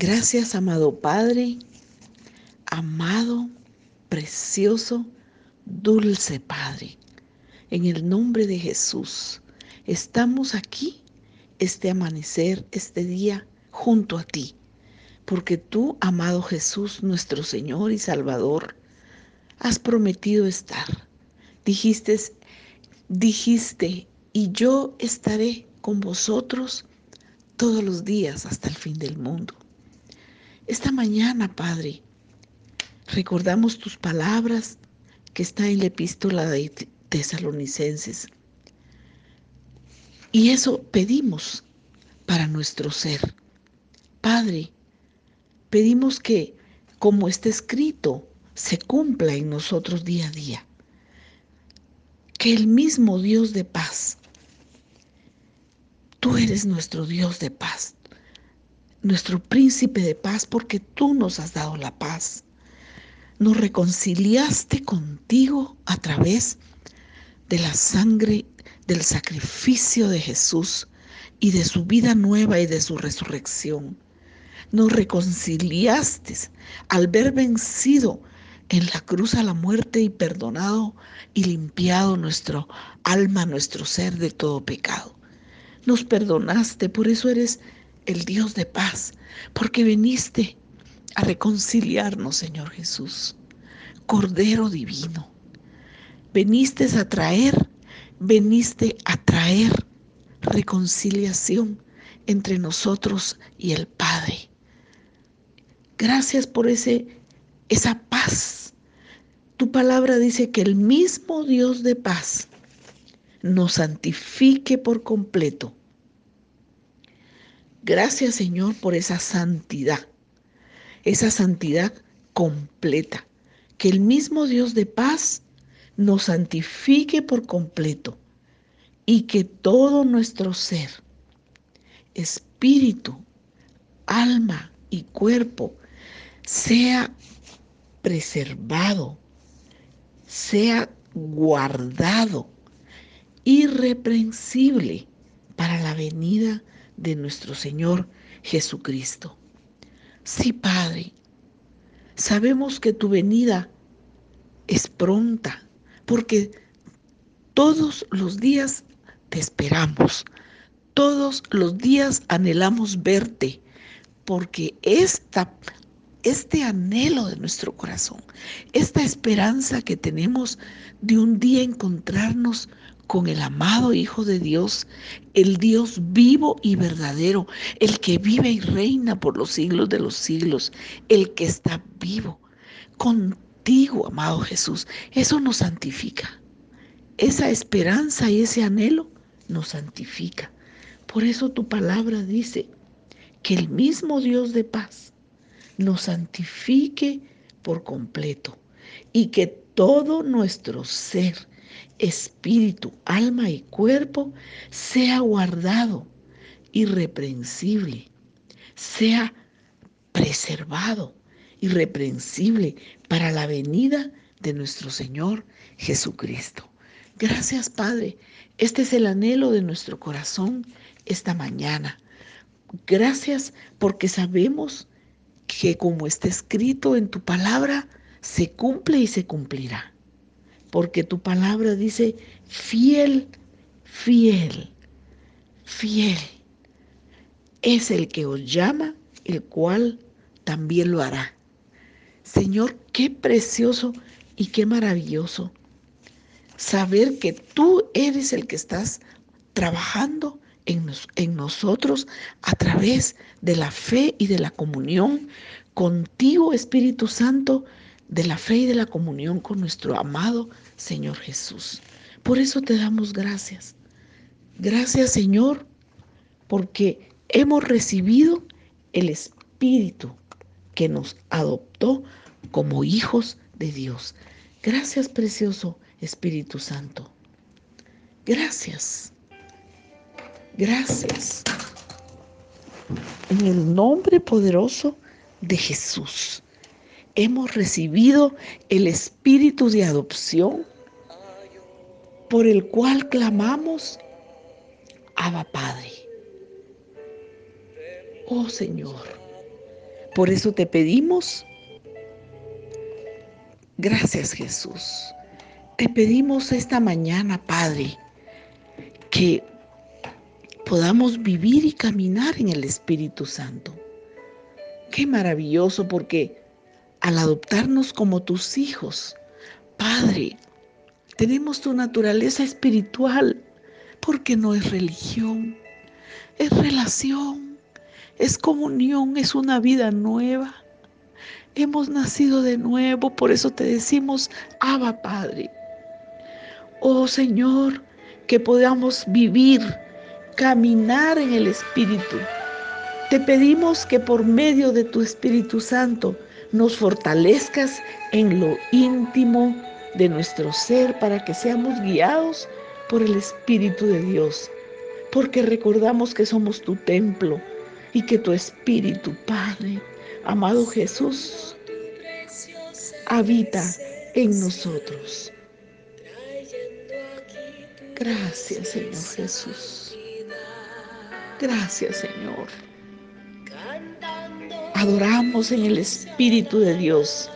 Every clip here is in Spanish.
Gracias, amado Padre, amado, precioso, dulce Padre. En el nombre de Jesús, estamos aquí este amanecer, este día, junto a ti, porque tú, amado Jesús, nuestro Señor y Salvador, has prometido estar. Dijiste, dijiste, y yo estaré con vosotros todos los días hasta el fin del mundo. Esta mañana, Padre, recordamos tus palabras que está en la epístola de tesalonicenses. Y eso pedimos para nuestro ser. Padre, pedimos que, como está escrito, se cumpla en nosotros día a día. Que el mismo Dios de paz, tú eres nuestro Dios de paz, nuestro príncipe de paz, porque tú nos has dado la paz. Nos reconciliaste contigo a través de la sangre del sacrificio de Jesús y de su vida nueva y de su resurrección. Nos reconciliaste al ver vencido en la cruz a la muerte y perdonado y limpiado nuestro alma, nuestro ser de todo pecado. Nos perdonaste, por eso eres el Dios de paz, porque viniste a reconciliarnos, Señor Jesús. Cordero divino, veniste a traer, veniste a traer reconciliación entre nosotros y el Padre. Gracias por ese, esa paz. Tu palabra dice que el mismo Dios de paz nos santifique por completo Gracias Señor por esa santidad, esa santidad completa. Que el mismo Dios de paz nos santifique por completo y que todo nuestro ser, espíritu, alma y cuerpo sea preservado, sea guardado, irreprensible para la venida de nuestro Señor Jesucristo. Sí, Padre, sabemos que tu venida es pronta, porque todos los días te esperamos, todos los días anhelamos verte, porque esta, este anhelo de nuestro corazón, esta esperanza que tenemos de un día encontrarnos con el amado Hijo de Dios, el Dios vivo y verdadero, el que vive y reina por los siglos de los siglos, el que está vivo. Contigo, amado Jesús, eso nos santifica. Esa esperanza y ese anhelo nos santifica. Por eso tu palabra dice que el mismo Dios de paz nos santifique por completo y que todo nuestro ser, espíritu, alma y cuerpo sea guardado, irreprensible, sea preservado, irreprensible para la venida de nuestro Señor Jesucristo. Gracias Padre, este es el anhelo de nuestro corazón esta mañana. Gracias porque sabemos que como está escrito en tu palabra, se cumple y se cumplirá porque tu palabra dice fiel, fiel, fiel. Es el que os llama, el cual también lo hará. Señor, qué precioso y qué maravilloso saber que tú eres el que estás trabajando en, en, nosotros a través de la fe y de la comunión contigo, Espíritu Santo, de la fe y de la comunión con nuestro amado Señor Jesús. Por eso te damos gracias. Gracias Señor, porque hemos recibido el Espíritu que nos adoptó como hijos de Dios. Gracias precioso Espíritu Santo. Gracias. Gracias. En el nombre poderoso de Jesús hemos recibido el espíritu de adopción por el cual clamamos, Abba Padre. Oh Señor, Por eso te pedimos, gracias Jesús, te pedimos esta mañana, Padre, que podamos vivir y caminar en el Espíritu Santo. Qué maravilloso porque al adoptarnos como tus hijos, Padre, tenemos tu naturaleza espiritual, porque no es religión, es relación, es comunión, es una vida nueva. Hemos nacido de nuevo, por eso te decimos, Abba Padre. Oh Señor, que podamos vivir, caminar en el Espíritu. Te pedimos que por medio de tu Espíritu Santo nos fortalezcas en lo íntimo de nuestro ser para que seamos guiados por el Espíritu de Dios, porque recordamos que somos tu templo y que tu Espíritu, Padre, amado Jesús, habita en nosotros. Gracias, Señor Jesús. Gracias, Señor. Adoramos en el Espíritu de Dios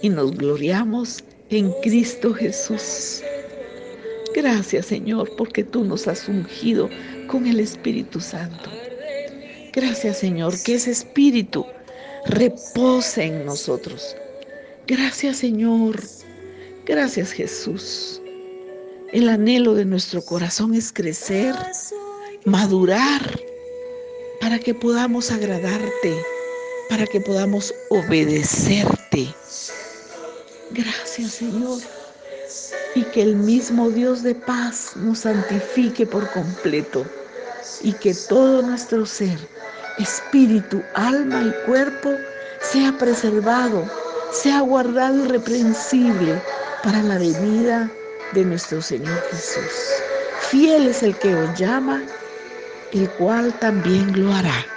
y nos gloriamos en Cristo Jesús. Gracias, Señor, porque tú nos has ungido con el Espíritu Santo. Gracias, Señor, que ese Espíritu repose en nosotros. Gracias, Señor. Gracias, Jesús. El anhelo de nuestro corazón es crecer, madurar, para que podamos agradarte, para que podamos obedecerte. Gracias, Señor. Y que el mismo Dios de paz nos santifique por completo y que todo nuestro ser, espíritu, alma y cuerpo, sea preservado, sea guardado irreprensible para la venida de nuestro Señor Jesús. Fiel es el que os llama, el cual también lo hará.